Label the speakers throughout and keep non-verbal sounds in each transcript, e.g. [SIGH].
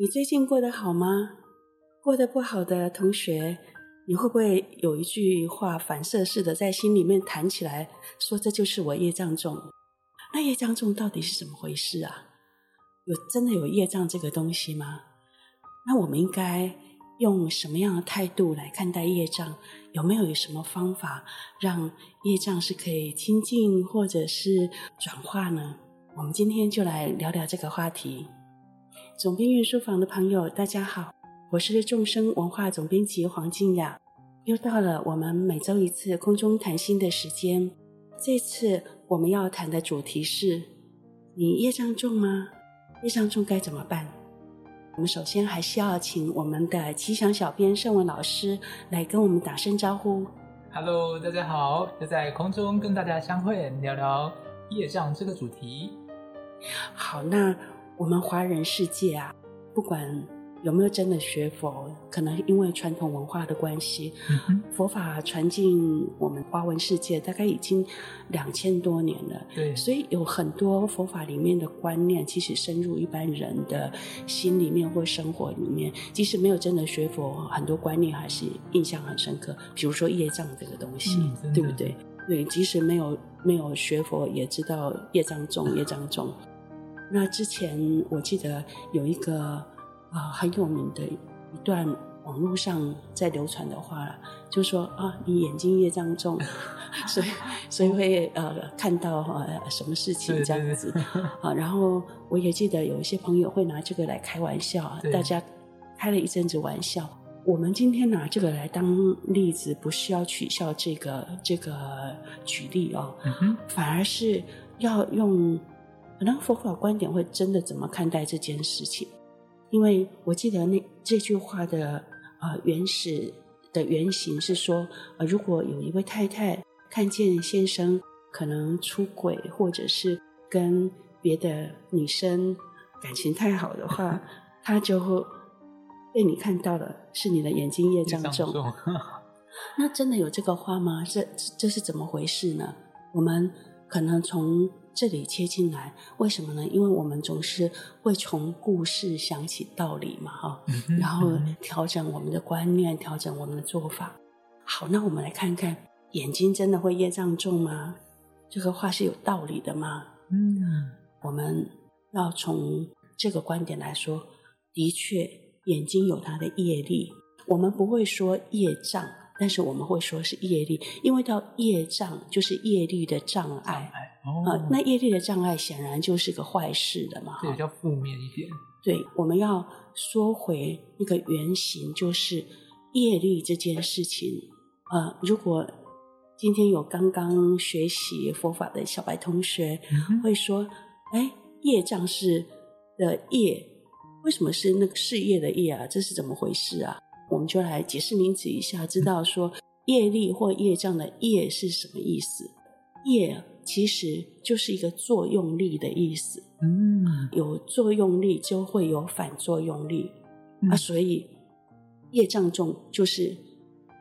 Speaker 1: 你最近过得好吗？过得不好的同学，你会不会有一句话反射似的在心里面弹起来，说这就是我业障重？那业障重到底是怎么回事啊？有真的有业障这个东西吗？那我们应该用什么样的态度来看待业障？有没有有什么方法让业障是可以清净或者是转化呢？我们今天就来聊聊这个话题。总编运书房的朋友，大家好，我是众生文化总编辑黄静雅。又到了我们每周一次空中谈心的时间。这次我们要谈的主题是：你业障重吗？业障重该怎么办？我们首先还是要请我们的吉祥小编盛文老师来跟我们打声招呼。
Speaker 2: Hello，大家好，又在空中跟大家相会，聊聊业障这个主题。
Speaker 1: 好，那我们华人世界啊，不管有没有真的学佛，可能因为传统文化的关系，嗯、佛法传进我们华文世界大概已经两千多年了。
Speaker 2: 对，
Speaker 1: 所以有很多佛法里面的观念，其实深入一般人的心里面或生活里面。即使没有真的学佛，很多观念还是印象很深刻。比如说业障这个东西，嗯、对不对？对，即使没有没有学佛，也知道业障重，业障重。那之前我记得有一个啊、呃、很有名的一段网络上在流传的话，就说啊，你眼睛业障重，[LAUGHS] 所以所以会呃看到呃什么事情这样子 [LAUGHS] 啊。然后我也记得有一些朋友会拿这个来开玩笑，对大家开了一阵子玩笑。我们今天拿这个来当例子，不是要取笑这个这个举例哦，嗯、反而是要用可能佛法观点会真的怎么看待这件事情？因为我记得那这句话的呃原始的原型是说，呃，如果有一位太太看见先生可能出轨，或者是跟别的女生感情太好的话，她就会。被你看到了，是你的眼睛业障重。[LAUGHS] 那真的有这个话吗？这这是怎么回事呢？我们可能从这里切进来，为什么呢？因为我们总是会从故事想起道理嘛，哈，然后调整我们的观念，调整我们的做法。好，那我们来看看，眼睛真的会业障重吗？这个话是有道理的吗？嗯，我们要从这个观点来说，的确。眼睛有它的业力，我们不会说业障，但是我们会说是业力，因为到业障就是业力的障碍。哦、呃，那业力的障碍显然就是个坏事的嘛，
Speaker 2: 对，比较负面一点。
Speaker 1: 对，我们要说回那个原型，就是业力这件事情。呃，如果今天有刚刚学习佛法的小白同学，嗯、会说：“哎，业障是的业。”为什么是那个事业的业啊？这是怎么回事啊？我们就来解释名词一下，知道说业力或业障的业是什么意思？业其实就是一个作用力的意思。嗯，有作用力就会有反作用力，嗯、啊，所以业障重就是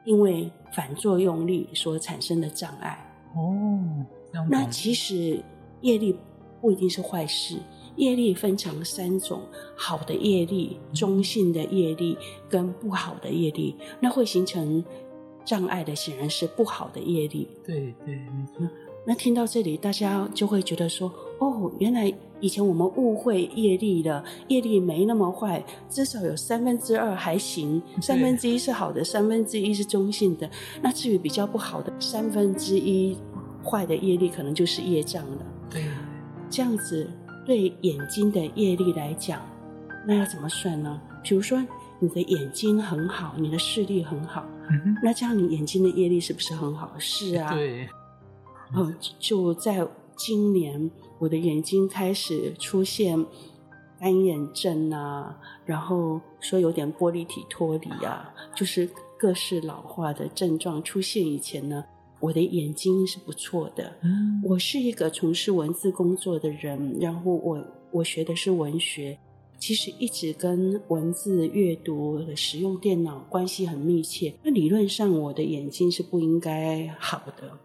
Speaker 1: 因为反作用力所产生的障碍。哦，那其实业力不一定是坏事。业力分成三种：好的业力、中性的业力跟不好的业力。那会形成障碍的，显然是不好的业力。
Speaker 2: 对对，没错。
Speaker 1: 那听到这里，大家就会觉得说：哦，原来以前我们误会业力了，业力没那么坏，至少有三分之二还行，三分之一是好的，三分之一是中性的。那至于比较不好的三分之一坏的业力，可能就是业障了。
Speaker 2: 对，
Speaker 1: 这样子。对眼睛的业力来讲，那要怎么算呢？比如说，你的眼睛很好，你的视力很好，嗯、那这样你眼睛的业力是不是很好？是啊。
Speaker 2: 对。
Speaker 1: 嗯，就在今年，我的眼睛开始出现干眼症啊，然后说有点玻璃体脱离啊，就是各式老化的症状出现以前呢。我的眼睛是不错的，嗯，我是一个从事文字工作的人，然后我我学的是文学，其实一直跟文字阅读、使用电脑关系很密切。那理论上，我的眼睛是不应该好的。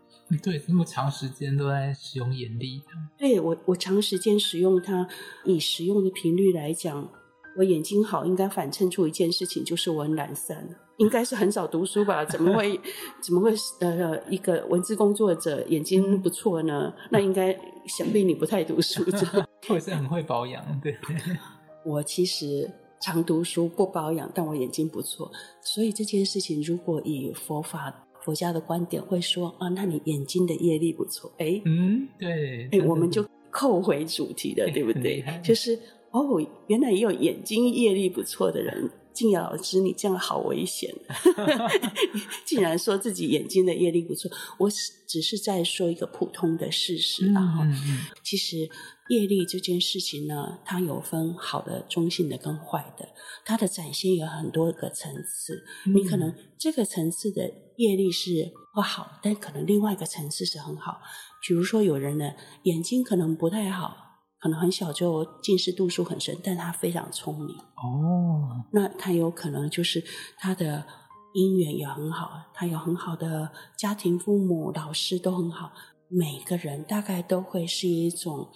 Speaker 2: 对，这么长时间都在使用眼力。
Speaker 1: 对，我我长时间使用它，以使用的频率来讲，我眼睛好，应该反衬出一件事情，就是我很懒散，应该是很少读书吧？怎么会 [LAUGHS] 怎么会呃一个文字工作者眼睛不错呢？那应该想必你不太读书，[LAUGHS]
Speaker 2: 或者是很会保养，对。[LAUGHS]
Speaker 1: 我其实常读书不保养，但我眼睛不错，所以这件事情如果以佛法佛家的观点会说啊，那你眼睛的业力不错，哎，
Speaker 2: 嗯，对，
Speaker 1: 哎，我们就扣回主题了，对不对？[LAUGHS] 就是。哦，原来也有眼睛业力不错的人。靖雅老师，你这样好危险！[LAUGHS] 竟然说自己眼睛的业力不错，我只是在说一个普通的事实。然后，其实业力这件事情呢，它有分好的、中性的跟坏的，它的展现有很多个层次。你可能这个层次的业力是不好，但可能另外一个层次是很好。比如说，有人呢眼睛可能不太好。可能很小就近视度数很深，但他非常聪明
Speaker 2: 哦。
Speaker 1: 那他有可能就是他的姻缘也很好，他有很好的家庭、父母、老师都很好。每个人大概都会是一种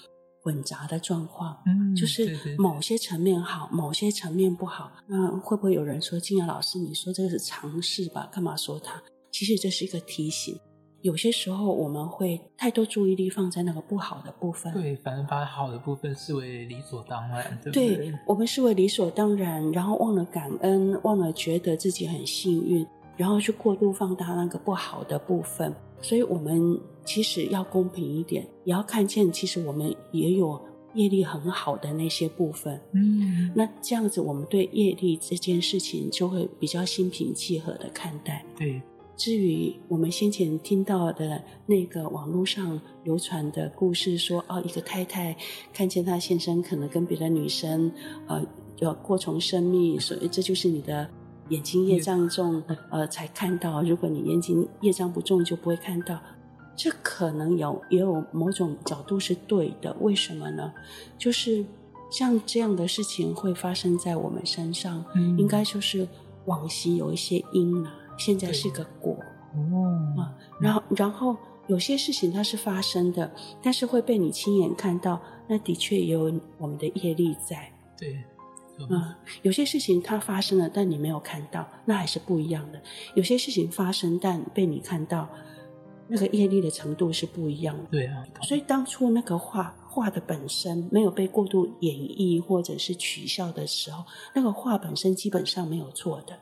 Speaker 1: 混杂的状况，
Speaker 2: 嗯，
Speaker 1: 就是某些层面好，某些层面不好。那会不会有人说，静雅老师，你说这个是常识吧？干嘛说他？其实这是一个提醒。有些时候我们会太多注意力放在那个不好的部分，
Speaker 2: 对，反而把好的部分视为理所当然，对不对？
Speaker 1: 对，我们视为理所当然，然后忘了感恩，忘了觉得自己很幸运，然后去过度放大那个不好的部分。所以，我们其实要公平一点，也要看见，其实我们也有业力很好的那些部分。
Speaker 2: 嗯，
Speaker 1: 那这样子，我们对业力这件事情就会比较心平气和的看待。
Speaker 2: 对。
Speaker 1: 至于我们先前听到的那个网络上流传的故事说，说哦，一个太太看见她先生可能跟别的女生呃要过从生命，所以这就是你的眼睛业障重，呃才看到。如果你眼睛业障不重，就不会看到。这可能有也有某种角度是对的。为什么呢？就是像这样的事情会发生在我们身上，
Speaker 2: 嗯、
Speaker 1: 应该就是往昔有一些因啊。现在是个果
Speaker 2: 哦，
Speaker 1: 啊，然后然后有些事情它是发生的，但是会被你亲眼看到，那的确也有我们的业力在。
Speaker 2: 对，
Speaker 1: 嗯，有些事情它发生了，但你没有看到，那还是不一样的。有些事情发生，但被你看到，那个业力的程度是不一样的。
Speaker 2: 对啊，
Speaker 1: 所以当初那个画画的本身没有被过度演绎或者是取笑的时候，那个画本身基本上没有错的。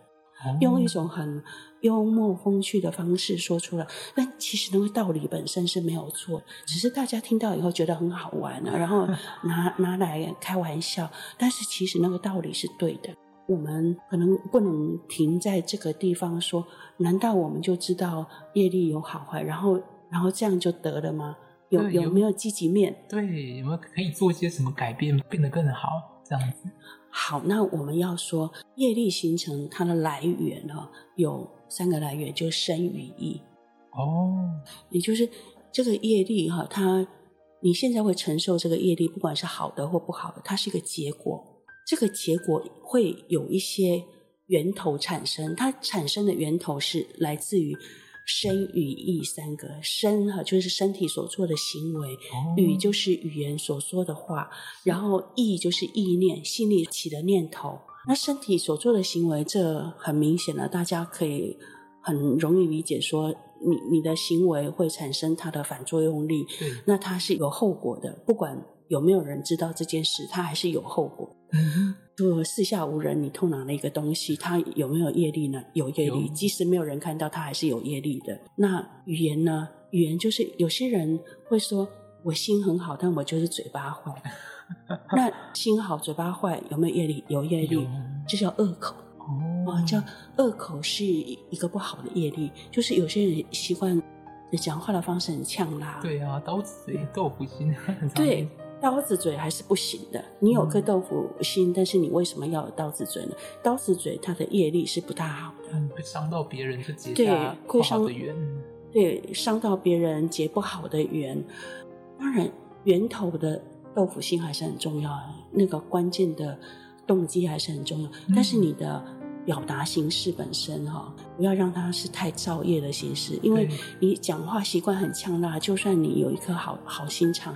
Speaker 1: 用一种很幽默风趣的方式说出来，但其实那个道理本身是没有错，只是大家听到以后觉得很好玩啊，然后拿 [LAUGHS] 拿来开玩笑。但是其实那个道理是对的。我们可能不能停在这个地方说，难道我们就知道业力有好坏，然后然后这样就得了吗？有有没有积极面？
Speaker 2: 对，有没有可以做一些什么改变，变得更好？这样子。
Speaker 1: 好，那我们要说业力形成它的来源呢，有三个来源，就生与意。
Speaker 2: 哦，
Speaker 1: 也就是这个业力哈，它你现在会承受这个业力，不管是好的或不好的，它是一个结果。这个结果会有一些源头产生，它产生的源头是来自于。身语意三个身哈，就是身体所做的行为；
Speaker 2: 哦、
Speaker 1: 语就是语言所说的话；然后意就是意念，心里起的念头。那身体所做的行为，这很明显了，大家可以很容易理解说，你你的行为会产生它的反作用力，
Speaker 2: 嗯、
Speaker 1: 那它是有后果的，不管有没有人知道这件事，它还是有后果。
Speaker 2: 嗯
Speaker 1: 就四下无人，你偷拿了一个东西，它有没有业力呢？有业力，即使没有人看到，它还是有业力的。那语言呢？语言就是有些人会说，我心很好，但我就是嘴巴坏。[LAUGHS] 那心好嘴巴坏有没有业力？有业力，这叫恶口。
Speaker 2: 哦，
Speaker 1: 叫恶口是一个不好的业力，就是有些人习惯讲话的方式很呛辣。
Speaker 2: 对啊，刀子嘴豆腐心。
Speaker 1: 对。刀子嘴还是不行的。你有颗豆腐心，嗯、但是你为什么要有刀子嘴呢？刀子嘴它的业力是不大好的，
Speaker 2: 嗯，会伤到别人就结下会伤的缘。
Speaker 1: 对，伤到别人结不好的缘。当然，源头的豆腐心还是很重要，那个关键的动机还是很重要。嗯、但是你的表达形式本身哈，不要让它是太造业的形式，因为你讲话习惯很呛辣，就算你有一颗好好心肠。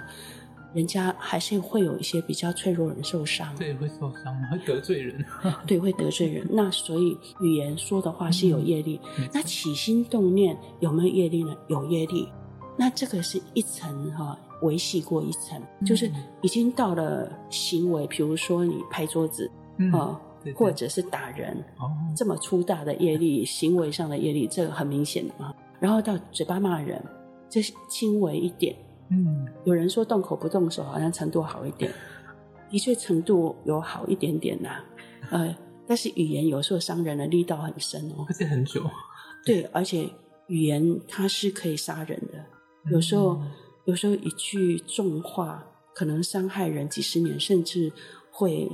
Speaker 1: 人家还是会有一些比较脆弱人受伤，
Speaker 2: 对，会受伤，会得罪人，[LAUGHS] [LAUGHS]
Speaker 1: 对，会得罪人。那所以语言说的话是有业力，嗯、那起心动念有没有业力呢？有业力。那这个是一层哈，维系过一层，就是已经到了行为，比如说你拍桌子，嗯、呃，对对或者是打人，哦、这么粗大的业力，行为上的业力，这个很明显的嘛。然后到嘴巴骂人，这是轻微一点。嗯，有人说动口不动手好像程度好一点，的确程度有好一点点呐、啊。呃，但是语言有时候伤人的力道很深哦，
Speaker 2: 而且很久。
Speaker 1: 对，而且语言它是可以杀人的，有时候、嗯、有时候一句重话可能伤害人几十年，甚至会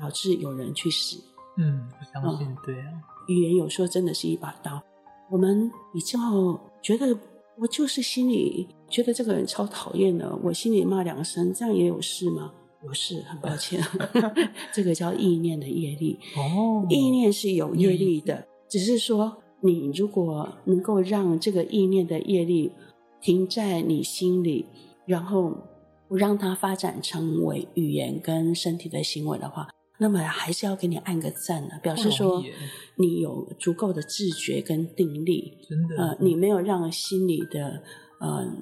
Speaker 1: 导致有人去死。
Speaker 2: 嗯，我相信、嗯、对啊。
Speaker 1: 语言有时候真的是一把刀，我们比较觉得。我就是心里觉得这个人超讨厌的，我心里骂两声，这样也有事吗？有事，很抱歉，[LAUGHS] 这个叫意念的业力。哦，意念是有业力的，只是说你如果能够让这个意念的业力停在你心里，然后不让它发展成为语言跟身体的行为的话。那么还是要给你按个赞呢，表示说你有足够的自觉跟定力。
Speaker 2: 真的，
Speaker 1: 呃，你没有让心里的，嗯、呃，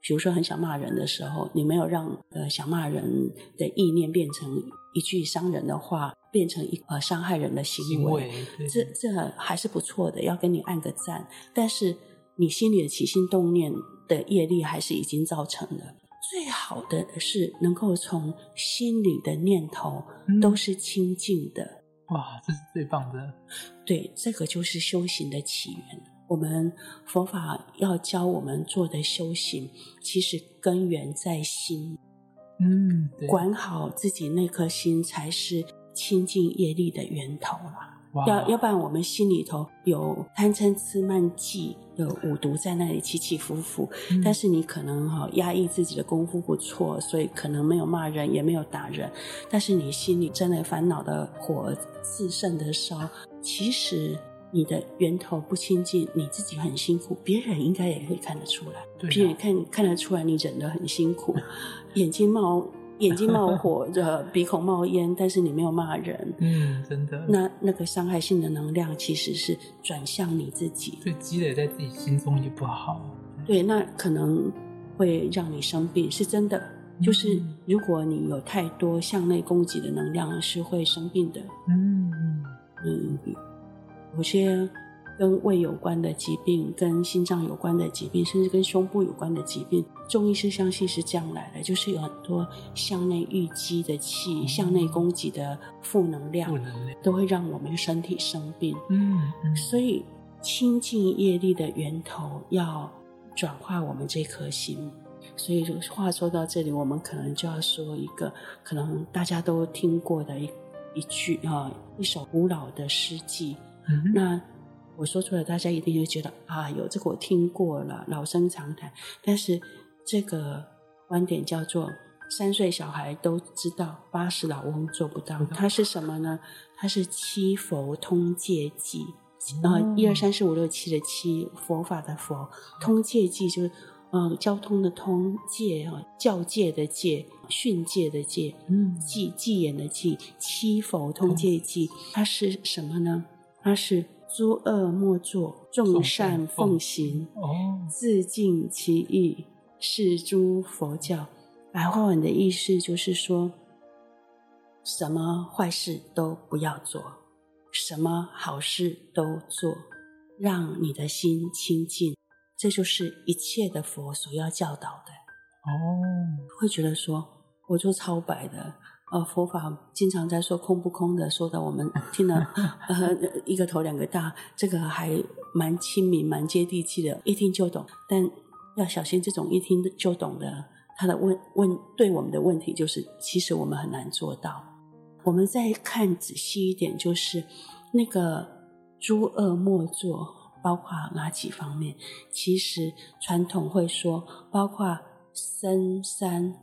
Speaker 1: 比如说很想骂人的时候，你没有让呃想骂人的意念变成一句伤人的话，变成一呃伤害人的行为。行为这这还是不错的，要给你按个赞。但是你心里的起心动念的业力还是已经造成了。最好的是能够从心里的念头都是清净的。嗯，
Speaker 2: 哇，这是最棒的。
Speaker 1: 对，这个就是修行的起源。我们佛法要教我们做的修行，其实根源在心。
Speaker 2: 嗯，
Speaker 1: 管好自己那颗心，才是清净业力的源头啦。要要不然我们心里头有贪嗔痴慢忌的五毒在那里起起伏伏，嗯、但是你可能哈压抑自己的功夫不错，所以可能没有骂人也没有打人，但是你心里真的烦恼的火自盛的烧，其实你的源头不清净，你自己很辛苦，别人应该也会看得出来，别人看看得出来你忍得很辛苦，[LAUGHS] 眼睛冒。眼睛冒火，的鼻孔冒烟，但是你没有骂人，
Speaker 2: 嗯，真的。
Speaker 1: 那那个伤害性的能量其实是转向你自己，
Speaker 2: 所以积累在自己心中也不好。
Speaker 1: 对，那可能会让你生病，是真的。嗯、就是如果你有太多向内攻击的能量，是会生病的。嗯嗯，有些。跟胃有关的疾病，跟心脏有关的疾病，甚至跟胸部有关的疾病，中医是相信是这样来的，就是有很多向内郁积的气，嗯、向内攻击的负能量，都会让我们身体生病。嗯，嗯，所以清净业力的源头要转化我们这颗心。所以话说到这里，我们可能就要说一个可能大家都听过的一一句啊，一首古老的诗偈。嗯，那。我说出来，大家一定会觉得啊，有这个我听过了，老生常谈。但是这个观点叫做三岁小孩都知道，八十老翁做不到。它是什么呢？它是七佛通戒记。啊，一二三四五六七的七，佛法的佛，通戒记就是呃交通的通，戒啊教戒的戒，训戒的戒，嗯，偈偈言的偈，七佛通戒记，它是什么呢？它是。诸恶莫作，众善奉行。哦，自净其意，是诸佛教。白话文的意思就是说，什么坏事都不要做，什么好事都做，让你的心清净。这就是一切的佛所要教导的。哦，会觉得说，我做超白的。呃，佛法经常在说空不空的，说的我们 [LAUGHS] 听了，呃，一个头两个大，这个还蛮亲民、蛮接地气的，一听就懂。但要小心这种一听就懂的，他的问问对我们的问题就是，其实我们很难做到。我们再看仔细一点，就是那个诸恶莫作，包括哪几方面？其实传统会说，包括身三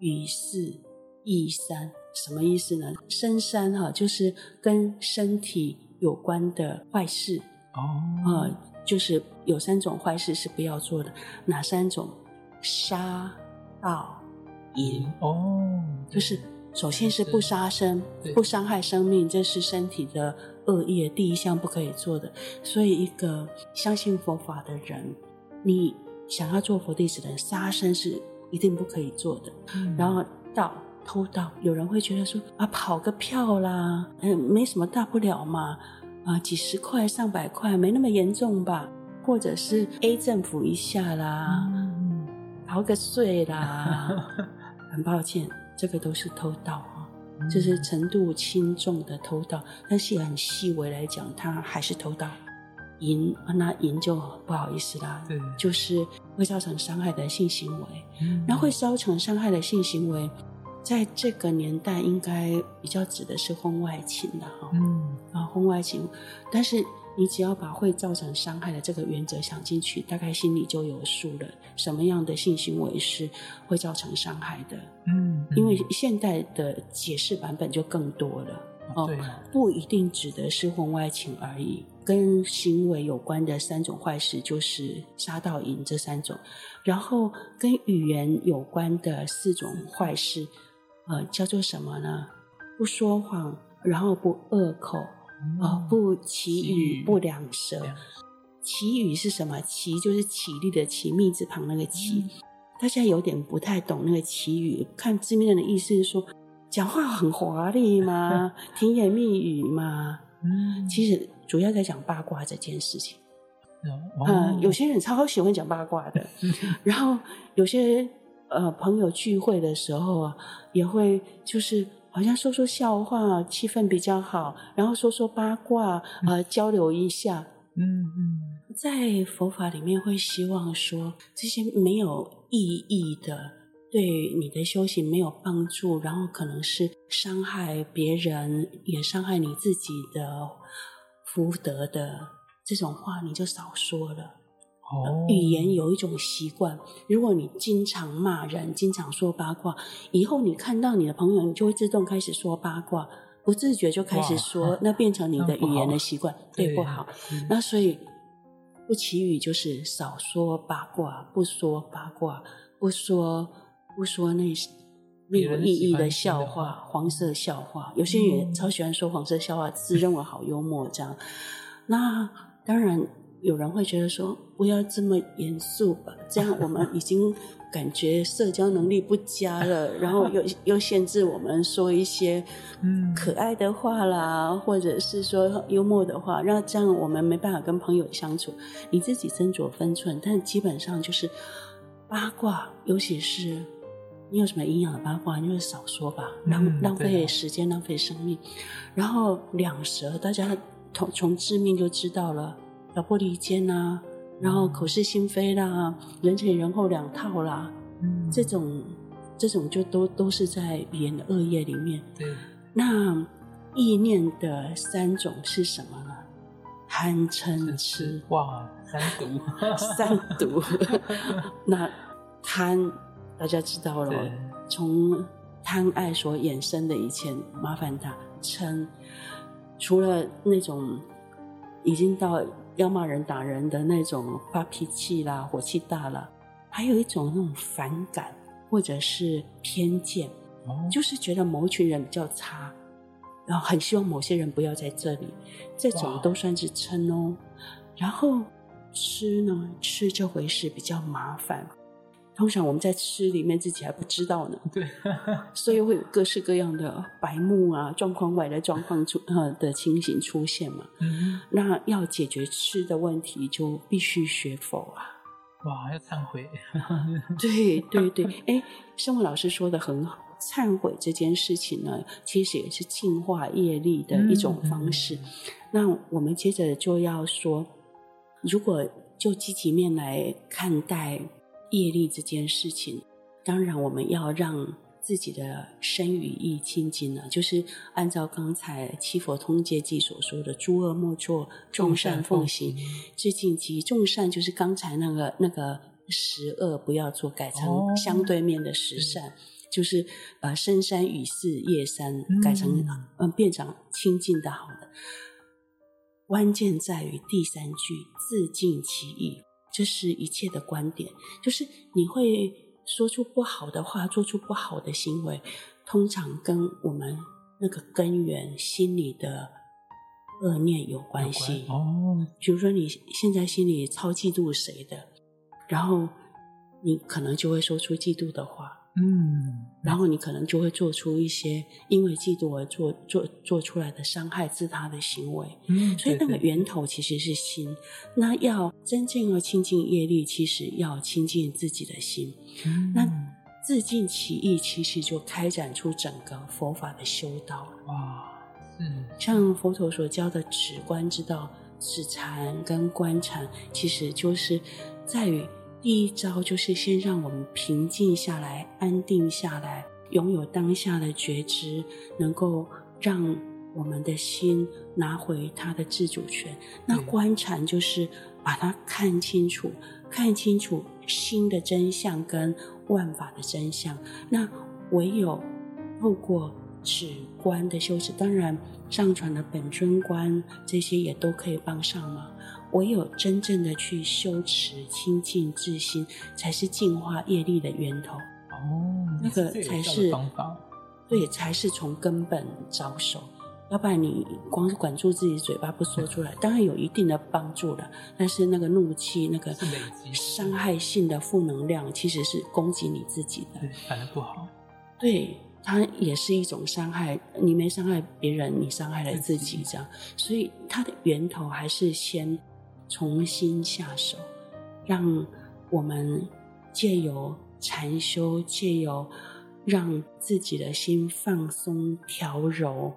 Speaker 1: 与四。意三什么意思呢？深三哈，就是跟身体有关的坏事哦，呃，就是有三种坏事是不要做的，哪三种？杀、盗、淫
Speaker 2: 哦，
Speaker 1: 就是首先是不杀生，不伤害生命，这是身体的恶业第一项不可以做的。所以，一个相信佛法的人，你想要做佛弟子的人，杀生是一定不可以做的。嗯、然后盗偷盗，有人会觉得说啊，跑个票啦，嗯，没什么大不了嘛，啊，几十块、上百块，没那么严重吧？或者是 A 政府一下啦，嗯、逃个税啦。[LAUGHS] 很抱歉，这个都是偷盗啊，这、嗯、是程度轻重的偷盗，但是很细微来讲，它还是偷盗。淫那淫就不好意思啦，对，就是会造成伤害的性行为。嗯，那会造成伤害的性行为，在这个年代应该比较指的是婚外情的哈。嗯，啊，婚外情，但是。你只要把会造成伤害的这个原则想进去，大概心里就有数了。什么样的性行为是会造成伤害的？嗯，嗯，因为现代的解释版本就更多了。哦，啊，不一定指的是婚外情而已。跟行为有关的三种坏事就是杀盗淫这三种，然后跟语言有关的四种坏事，呃，叫做什么呢？不说谎，然后不恶口。哦，不绮语，不两舌。绮语是什么？绮就是起立的绮，密字旁那个绮。嗯、大家有点不太懂那个绮语，看字面的意思是说，讲话很华丽吗？[LAUGHS] 甜言蜜语吗？嗯，其实主要在讲八卦这件事情。嗯，呃、有些人超喜欢讲八卦的，[LAUGHS] 然后有些呃朋友聚会的时候啊，也会就是。好像说说笑话，气氛比较好，然后说说八卦，呃，交流一下。嗯嗯，在佛法里面会希望说，这些没有意义的，对你的修行没有帮助，然后可能是伤害别人，也伤害你自己的福德的这种话，你就少说了。语言有一种习惯，如果你经常骂人，经常说八卦，以后你看到你的朋友，你就会自动开始说八卦，不自觉就开始说，那变成你的语言的习惯，对，不好。那所以不綺语就是少说八卦，不说八卦，不说不说那没有意义的笑话，黄色笑话。有些人超喜欢说黄色笑话，自认为好幽默这样。那当然。有人会觉得说，不要这么严肃吧，这样我们已经感觉社交能力不佳了，然后又又限制我们说一些可爱的话啦，或者是说幽默的话，让这样我们没办法跟朋友相处。你自己斟酌分寸，但基本上就是八卦，尤其是你有什么营养的八卦，你就少说吧，浪浪费时间，浪费生命。然后两舌，大家从从字面就知道了。挑拨离间呐，然后口是心非啦，人前人后两套啦，嗯，这种这种就都都是在语言的恶业里面。对，那意念的三种是什么呢？贪嗔痴。
Speaker 2: 哇，三毒，[LAUGHS]
Speaker 1: 三毒。[LAUGHS] 那贪大家知道了，对从贪爱所衍生的一切麻烦大。嗔除了那种已经到。要骂人打人的那种发脾气啦，火气大了，还有一种那种反感或者是偏见，哦、就是觉得某一群人比较差，然后很希望某些人不要在这里，这种都算是嗔哦。然后吃呢，吃这回事比较麻烦。通常我们在吃里面自己还不知道呢，对，所以会有各式各样的白目啊、状况外的状况出呃的情形出现嘛。嗯，那要解决吃的问题，就必须学佛啊。
Speaker 2: 哇，要忏悔。
Speaker 1: 对对对，哎，生物老师说的很好，忏悔这件事情呢，其实也是净化业力的一种方式。嗯、那我们接着就要说，如果就积极面来看待。业力这件事情，当然我们要让自己的身语意清净了，就是按照刚才《七佛通戒记》所说的“诸恶莫作，众善奉行”。致敬其众善就是刚才那个那个十恶不要做，改成相对面的十善，哦、就是呃深山语寺夜山改成嗯、呃、变成清净的好的。关键在于第三句自净其意。这是一切的观点，就是你会说出不好的话，做出不好的行为，通常跟我们那个根源心里的恶念有关系。
Speaker 2: 哦，
Speaker 1: 比如说你现在心里超嫉妒谁的，然后你可能就会说出嫉妒的话。
Speaker 2: 嗯，
Speaker 1: 然后你可能就会做出一些因为嫉妒而做做做出来的伤害自他的行为。
Speaker 2: 嗯，
Speaker 1: 所以那个源头其实是心。那要真正要清净业力，其实要清净自己的心。
Speaker 2: 嗯，
Speaker 1: 那自尽其意，其实就开展出整个佛法的修道。
Speaker 2: 哇，嗯
Speaker 1: 像佛陀所教的止观之道，止禅跟观禅，其实就是在于。第一招就是先让我们平静下来、安定下来，拥有当下的觉知，能够让我们的心拿回它的自主权。那观禅就是把它看清楚，看清楚心的真相跟万法的真相。那唯有透过止观的修持，当然上传的本尊观这些也都可以帮上忙。唯有真正的去修持清净自心，才是净化业力的源头。
Speaker 2: 哦，
Speaker 1: 那个才是
Speaker 2: 方法，
Speaker 1: 对，才是从根本着手。要不然你光是管住自己嘴巴不说出来，当然有一定的帮助了。但是那个怒气、那个伤害性的负能量，其实是攻击你自己的，
Speaker 2: 对，反而不好。
Speaker 1: 对，它也是一种伤害。你没伤害别人，你伤害了自己，这样。所以它的源头还是先。重新下手，让我们借由禅修，借由让自己的心放松调柔，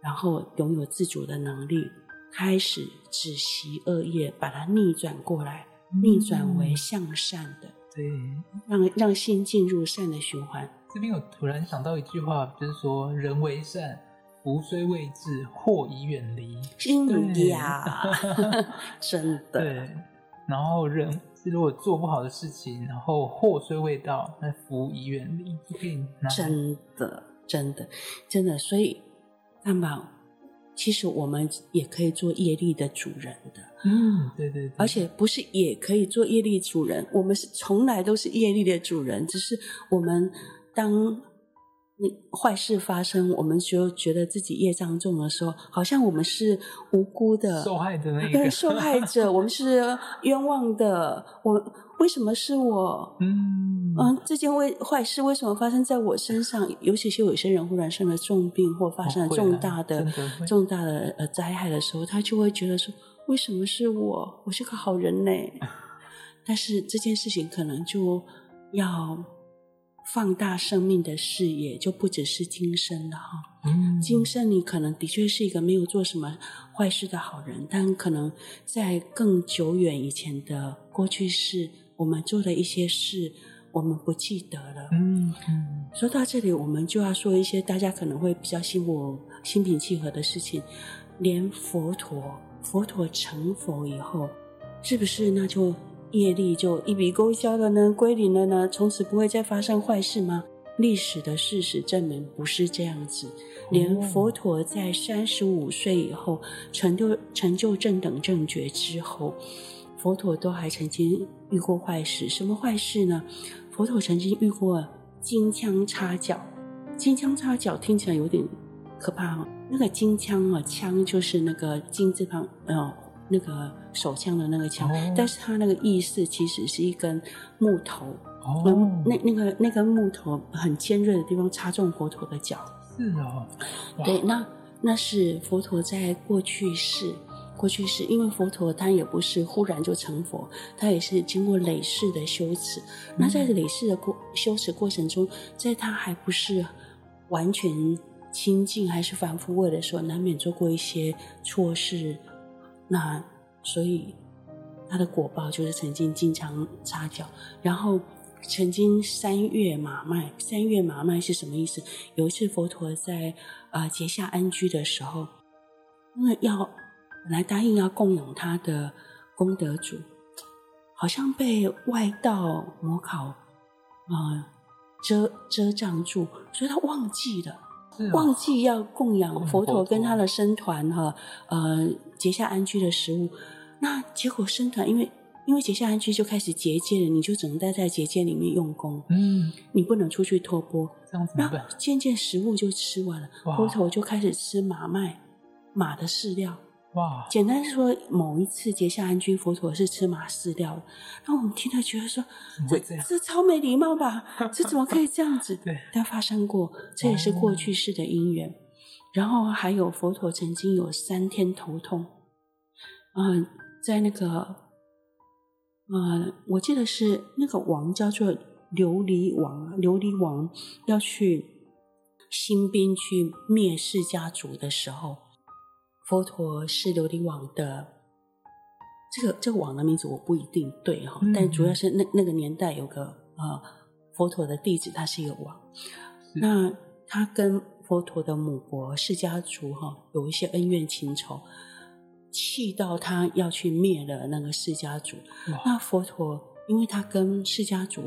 Speaker 1: 然后拥有自主的能力，开始止息恶业，把它逆转过来，逆转为向善的，
Speaker 2: 嗯、对，
Speaker 1: 让让心进入善的循环。
Speaker 2: 这边我突然想到一句话，就是说人为善。福虽未至，祸已远离。
Speaker 1: 真呀，真的。
Speaker 2: 对，然后人如果做不好的事情，然后祸虽未到，那福已远离。
Speaker 1: 真的，真的，真的。所以，那么，其实我们也可以做业力的主人的。
Speaker 2: 嗯，对对对。
Speaker 1: 而且不是也可以做业力主人，我们是从来都是业力的主人，只是我们当。那坏事发生，我们就觉得自己业障重的时候，好像我们是无辜的
Speaker 2: 受害者那 [LAUGHS] 个
Speaker 1: 对受害者，我们是冤枉的。我为什么是我？
Speaker 2: 嗯
Speaker 1: 嗯，这件为坏事为什么发生在我身上？尤其是有些人忽然生了重病，或发生了重大的、
Speaker 2: 哦、
Speaker 1: 重大的呃灾害的时候，他就会觉得说：为什么是我？我是个好人呢。[LAUGHS] 但是这件事情可能就要。放大生命的视野，就不只是今生了哈。
Speaker 2: 嗯，
Speaker 1: 今生你可能的确是一个没有做什么坏事的好人，但可能在更久远以前的过去世，我们做的一些事，我们不记得了。
Speaker 2: 嗯嗯。
Speaker 1: 说到这里，我们就要说一些大家可能会比较心我心平气和的事情。连佛陀，佛陀成佛以后，是不是那就？业力就一笔勾销了呢，归零了呢，从此不会再发生坏事吗？历史的事实证明不是这样子。连佛陀在三十五岁以后成就成就正等正觉之后，佛陀都还曾经遇过坏事。什么坏事呢？佛陀曾经遇过金枪插脚。金枪插脚听起来有点可怕哦。那个金枪啊，枪就是那个金字旁，呃。那个手枪的那个枪，哦、但是它那个意思其实是一根木头，
Speaker 2: 哦，
Speaker 1: 那那个那根木头很尖锐的地方插中佛陀的脚，
Speaker 2: 是哦，
Speaker 1: 对，那那是佛陀在过去世，过去世，因为佛陀他也不是忽然就成佛，他也是经过累世的修持，嗯、那在累世的过修持过程中，在他还不是完全清净，还是凡夫位的时候，难免做过一些错事。那所以他的果报就是曾经经常插脚，然后曾经三月马麦。三月马麦是什么意思？有一次佛陀在呃结夏安居的时候，因为要本来答应要供养他的功德主，好像被外道魔考啊、呃、遮遮障住，所以他忘记了。忘记要供养佛陀跟他的僧团哈，呃，结下安居的食物。那结果僧团因为因为结下安居就开始结界了，你就只能待在结界里面用功，
Speaker 2: 嗯，
Speaker 1: 你不能出去托钵。
Speaker 2: 这样怎么办？
Speaker 1: 渐渐食物就吃完了，佛陀就开始吃马麦、马的饲料。
Speaker 2: 哇！
Speaker 1: 简单说，某一次结下安居佛陀是吃马饲料，然后我们听他觉得说，这这，这超没礼貌吧？[LAUGHS] 这怎么可以这样子？
Speaker 2: 对，
Speaker 1: 但发生过，这也是过去式的因缘。哦、然后还有佛陀曾经有三天头痛，嗯、呃，在那个，呃，我记得是那个王叫做琉璃王，琉璃王要去新兵去灭释家族的时候。佛陀是琉璃王的，这个这个王的名字我不一定对哈，嗯、但主要是那那个年代有个呃佛陀的弟子，他是一个王，那他跟佛陀的母国释迦族哈有一些恩怨情仇，气到他要去灭了那个释迦族。那佛陀因为他跟释迦族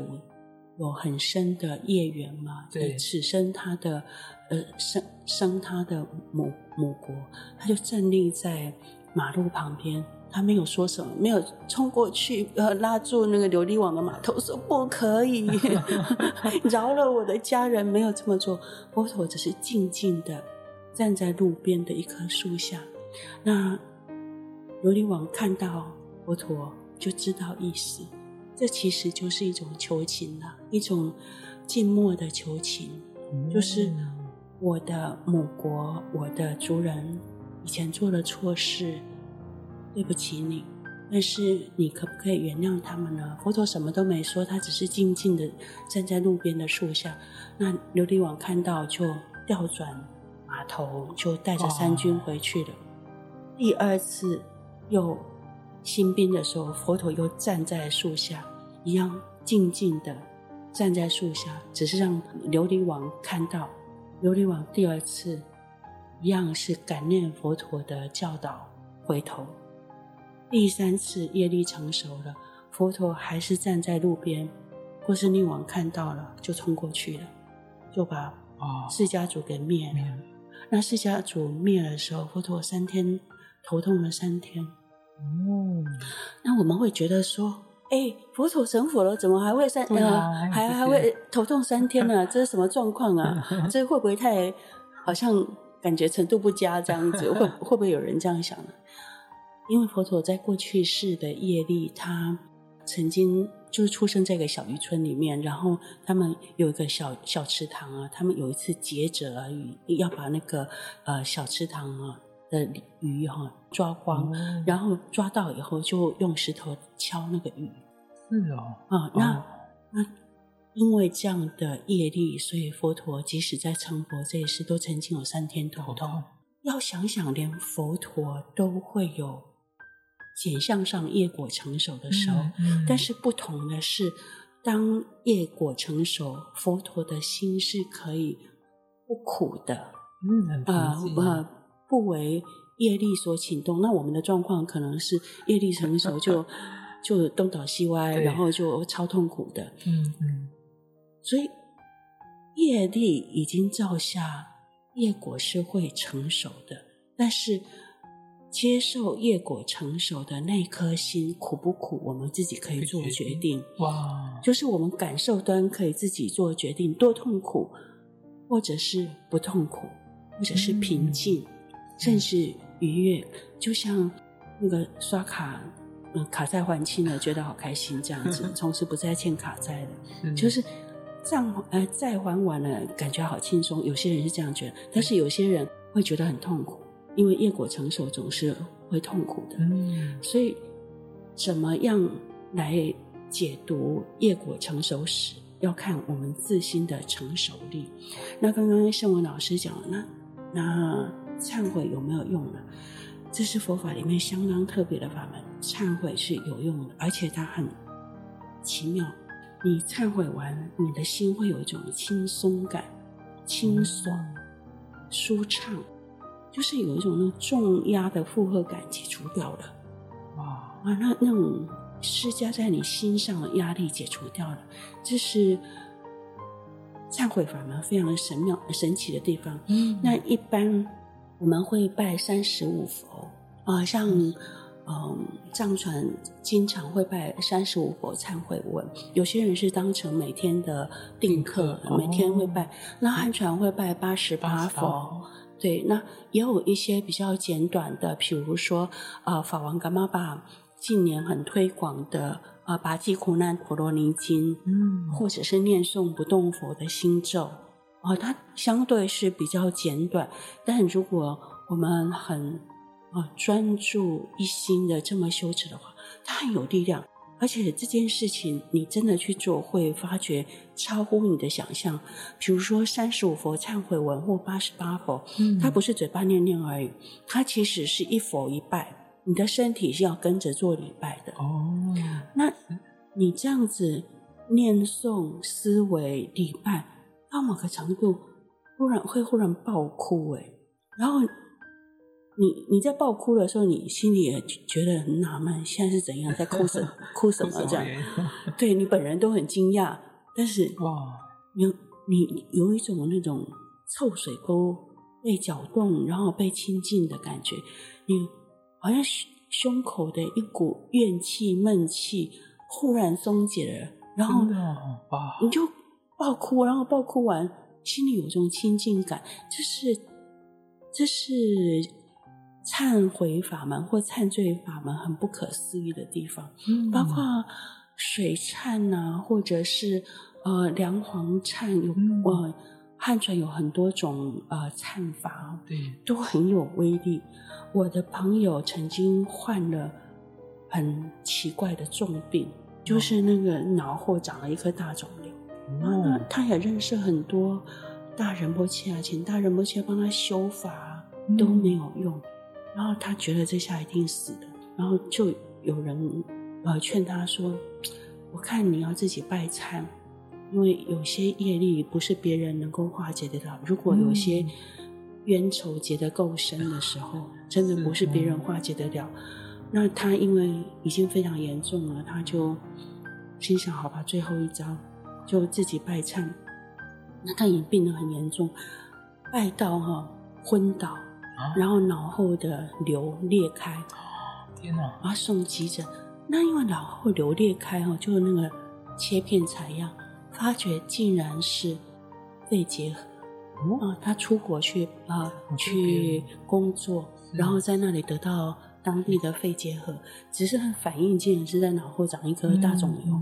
Speaker 1: 有很深的业缘嘛，对，此生他的。呃，生生他的母母国，他就站立在马路旁边，他没有说什么，没有冲过去，呃，拉住那个琉璃王的码头，说不可以，[LAUGHS] [LAUGHS] 饶了我的家人，没有这么做。佛陀只是静静的站在路边的一棵树下，那琉璃王看到佛陀就知道意思，这其实就是一种求情了，一种静默的求情，就是。我的母国，我的族人以前做了错事，对不起你。但是你可不可以原谅他们呢？佛陀什么都没说，他只是静静的站在路边的树下。那琉璃王看到就调转马头，就带着三军回去了。哦、第二次又新兵的时候，佛陀又站在树下，一样静静的站在树下，只是让琉璃王看到。琉璃王第二次一样是感念佛陀的教导，回头。第三次业力成熟了，佛陀还是站在路边，波斯匿王看到了就冲过去了，就把释迦族给灭了。哦、那释迦族灭了的时候，佛陀三天头痛了三天。哦，那我们会觉得说。哎，佛陀成佛了，怎么还会三呃还还会头痛三天呢？这是什么状况啊？[LAUGHS] 这会不会太好像感觉程度不佳这样子？会会不会有人这样想呢？[LAUGHS] 因为佛陀在过去世的业力，他曾经就是出生在一个小渔村里面，然后他们有一个小小池塘啊，他们有一次劫者而已，要把那个呃小池塘啊。的鱼哈抓光，嗯、然后抓到以后就用石头敲那个鱼。是哦，啊，那、哦、那因为这样的业力，所以佛陀即使在成佛这一世，都曾经有三天头痛。哦、要想想，连佛陀都会有显象上业果成熟的时候，嗯嗯、但是不同的是，当业果成熟，佛陀的心是可以不苦的。嗯，啊啊。不为业力所启动，那我们的状况可能是业力成熟就 [LAUGHS] 就东倒西歪，然后就超痛苦的。嗯嗯，所以业力已经造下，业果是会成熟的。但是接受业果成熟的那颗心苦不苦，我们自己可以做决定。哇，就是我们感受端可以自己做决定，多痛苦，或者是不痛苦，或者是平静。嗯甚至愉悦，就像那个刷卡，嗯，卡债还清了，觉得好开心这样子，[LAUGHS] 从此不再欠卡债了。嗯、就是账呃债还完了，感觉好轻松。有些人是这样觉得，但是有些人会觉得很痛苦，因为业果成熟总是会痛苦的。嗯，所以怎么样来解读业果成熟时，要看我们自心的成熟力。那刚刚圣文老师讲了，那那。忏悔有没有用呢？这是佛法里面相当特别的法门。忏悔是有用的，而且它很奇妙。你忏悔完，你的心会有一种轻松感、清爽、舒畅，就是有一种那种重压的负荷感解除掉了。哇啊，那那种施加在你心上的压力解除掉了，这是忏悔法门非常的神妙、神奇的地方。嗯，那一般。我们会拜三十五佛。啊，像嗯，藏传经常会拜三十五佛忏悔文，有些人是当成每天的定课，
Speaker 2: 哦、
Speaker 1: 每天会拜。那汉传会拜八十八佛，对。那也有一些比较简短的，比如说啊、呃，法王噶玛巴近年很推广的啊，拔济苦难婆罗尼经，嗯，或者是念诵不动佛的心咒，啊、呃，它相对是比较简短。但如果我们很啊，专注一心的这么修持的话，它很有力量，而且这件事情你真的去做，会发觉超乎你的想象。比如说三十五佛忏悔文或八十八佛，嗯，它不是嘴巴念念而已，它其实是一佛一拜，你的身体是要跟着做礼拜的。哦，那你这样子念诵、思维、礼拜，到某个程度，忽然会忽然爆哭，诶，然后。你你在爆哭的时候，你心里也觉得很纳闷，现在是怎样，在哭什 [LAUGHS] 哭什么这样？对，你本人都很惊讶，但是 [LAUGHS] 哇，有你，你有一种那种臭水沟被搅动，然后被亲近的感觉，你好像胸口的一股怨气闷气忽然松解了，然后你就爆哭，然后爆哭完，心里有种亲近感，这是这是。忏悔法门或忏罪法门很不可思议的地方，嗯、包括水忏啊，或者是呃梁皇忏，有呃汉传有很多种呃忏法，对，都很有威力。我的朋友曾经患了很奇怪的重病，哦、就是那个脑后长了一颗大肿瘤，哦、那他也认识很多大仁波切啊，请大仁波切帮他修法都没有用。嗯然后他觉得这下一定死的，然后就有人呃劝他说：“我看你要自己拜忏，因为有些业力不是别人能够化解得了。如果有些冤仇结得够深的时候，真的不是别人化解得了。那他因为已经非常严重了，他就心想：好吧，最后一招就自己拜忏。那他也病得很严重，拜到哈、哦、昏倒。”然后脑后的瘤裂开，天哪！然后送急诊，那因为脑后瘤裂开哈，就是那个切片采样，发觉竟然是肺结核。啊，他出国去啊去工作，然后在那里得到当地的肺结核，只是他反应竟然是在脑后长一颗大肿瘤。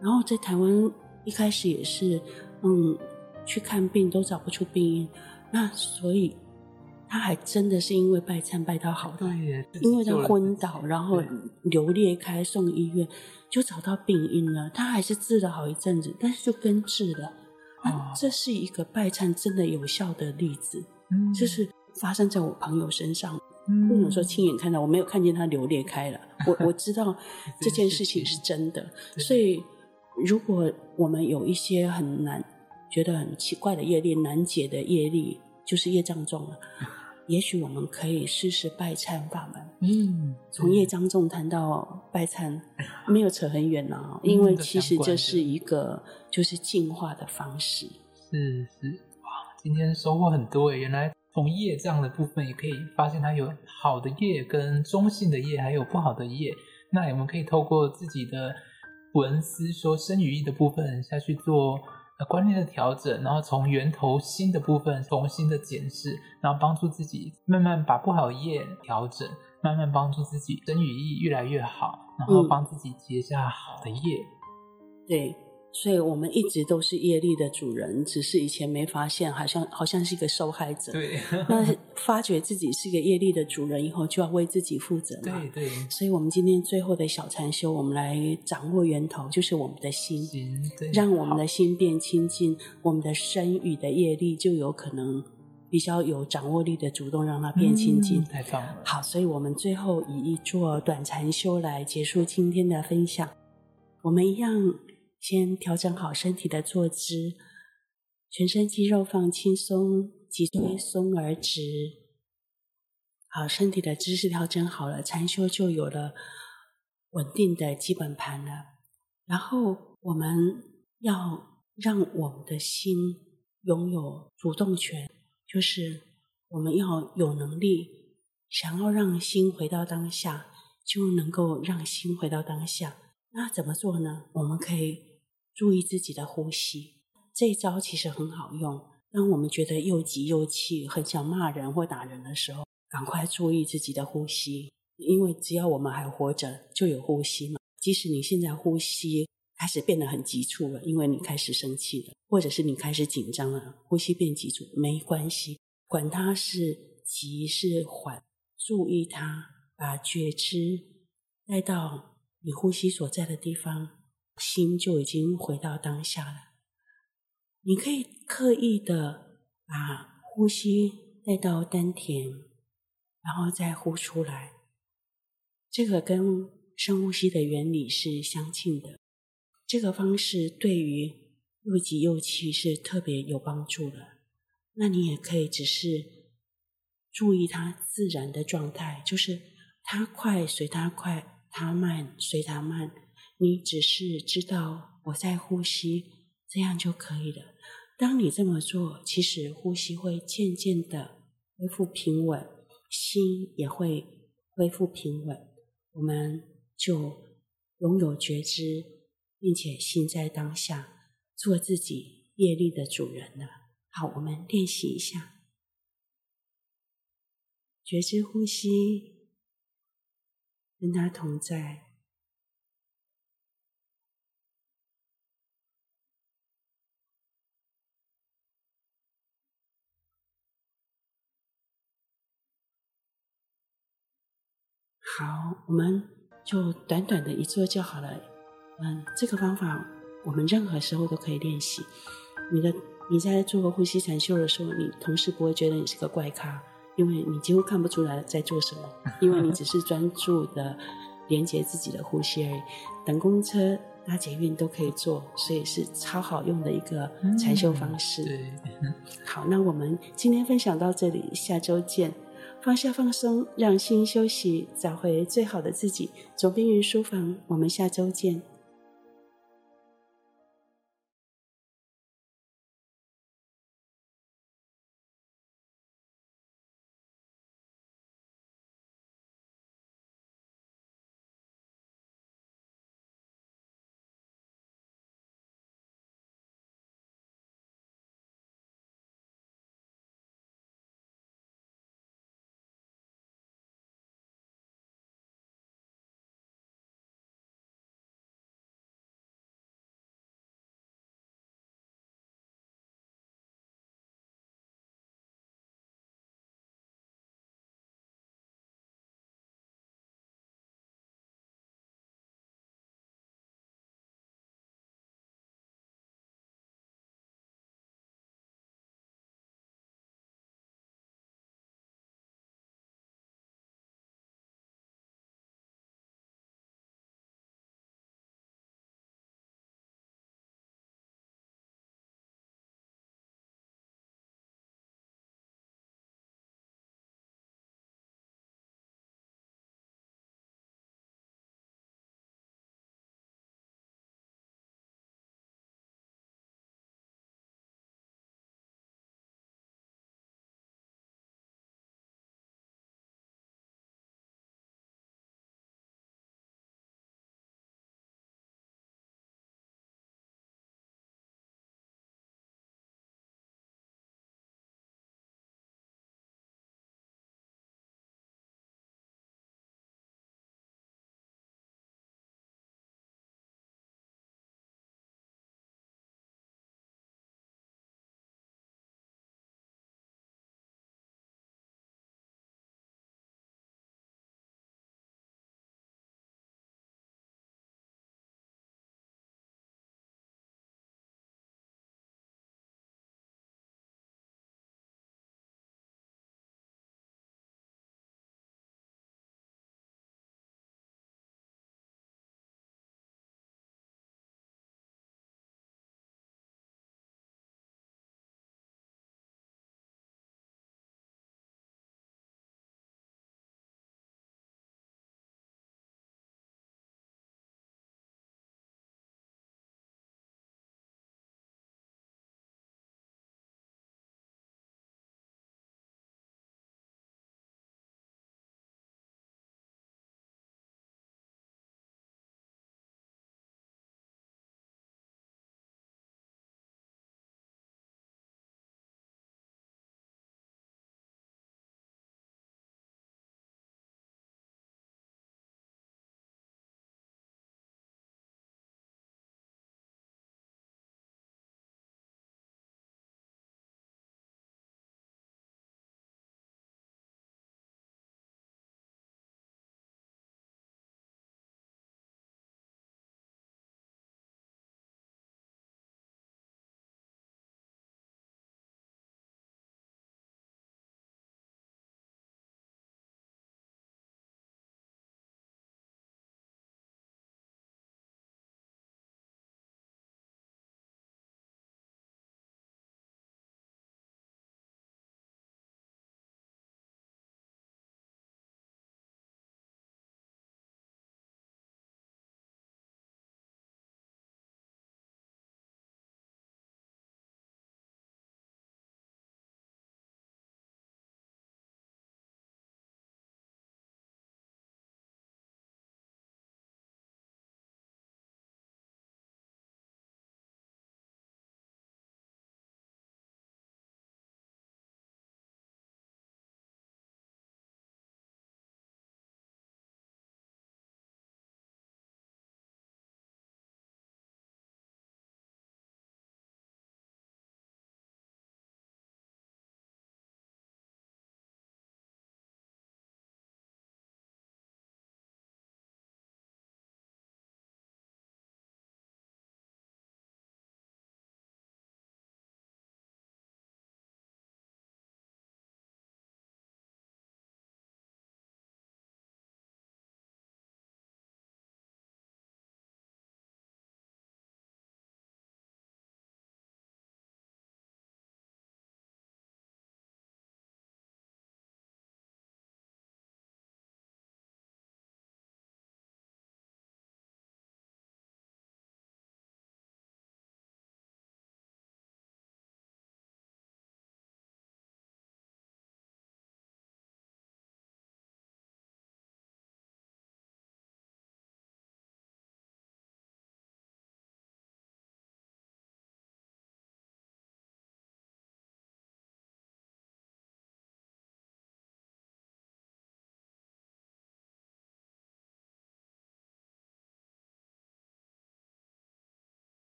Speaker 1: 然后在台湾一开始也是，嗯，去看病都找不出病因，那所以。他还真的是因为拜忏拜到好的，因为他昏倒，然后流裂开送医院，就找到病因了。他还是治了好一阵子，但是就根治了。啊，这是一个拜忏真的有效的例子，嗯，就是发生在我朋友身上，不能说亲眼看到，我没有看见他流裂开了，我我知道 [LAUGHS] 这件事情是真的。所以，如果我们有一些很难、觉得很奇怪的业力、难解的业力，就是业障重了。[LAUGHS] 也许我们可以试试拜忏法门。嗯，从业障重谈到拜忏，没有扯很远了啊。因为其实这是一个就是净化的方式。
Speaker 2: 是是，哇，今天收获很多诶。原来从业障的部分也可以发现它有好的业跟中性的业，还有不好的业。那我们可以透过自己的闻思说生语意的部分下去做。观念的调整，然后从源头新的部分重新的检视，然后帮助自己慢慢把不好的业调整，慢慢帮助自己生语意越来越好，然后帮自己结下好的业。
Speaker 1: 嗯、对。所以我们一直都是业力的主人，只是以前没发现，好像好像是一个受害者。对，那发觉自己是一个业力的主人以后，就要为自己负责嘛。对对。所以，我们今天最后的小禅修，我们来掌握源头，就是我们的心，让我们的心变清净，我们的身语的业力就有可能比较有掌握力的主动让它变清净。嗯，太棒了。好，所以我们最后以一座短禅修来结束今天的分享。我们一样。先调整好身体的坐姿，全身肌肉放轻松，脊椎松而直。好，身体的姿势调整好了，禅修就有了稳定的基本盘了。然后我们要让我们的心拥有主动权，就是我们要有能力想要让心回到当下，就能够让心回到当下。那怎么做呢？我们可以注意自己的呼吸。这一招其实很好用。当我们觉得又急又气，很想骂人或打人的时候，赶快注意自己的呼吸，因为只要我们还活着，就有呼吸嘛。即使你现在呼吸开始变得很急促了，因为你开始生气了，或者是你开始紧张了，呼吸变急促，没关系，管它是急是缓。注意它，把觉知带到你呼吸所在的地方，心就已经回到当下了。你可以刻意的把呼吸带到丹田，然后再呼出来。这个跟深呼吸的原理是相近的。这个方式对于又急又气是特别有帮助的。那你也可以只是。注意它自然的状态，就是它快随它快，它慢随它慢。你只是知道我在呼吸，这样就可以了。当你这么做，其实呼吸会渐渐的恢复平稳，心也会恢复平稳。我们就拥有觉知，并且心在当下，做自己业力的主人了。好，我们练习一下。觉知呼吸，跟他同在。好，我们就短短的一做就好了。嗯，这个方法我们任何时候都可以练习。你的你在做个呼吸禅修的时候，你同事不会觉得你是个怪咖。因为你几乎看不出来在做什么，[LAUGHS] 因为你只是专注的连接自己的呼吸而已。等公车、搭捷运都可以做，所以是超好用的一个禅修方式。
Speaker 2: 嗯、对，
Speaker 1: 好，那我们今天分享到这里，下周见。放下放松，让心休息，找回最好的自己。总编云书房，我们下周见。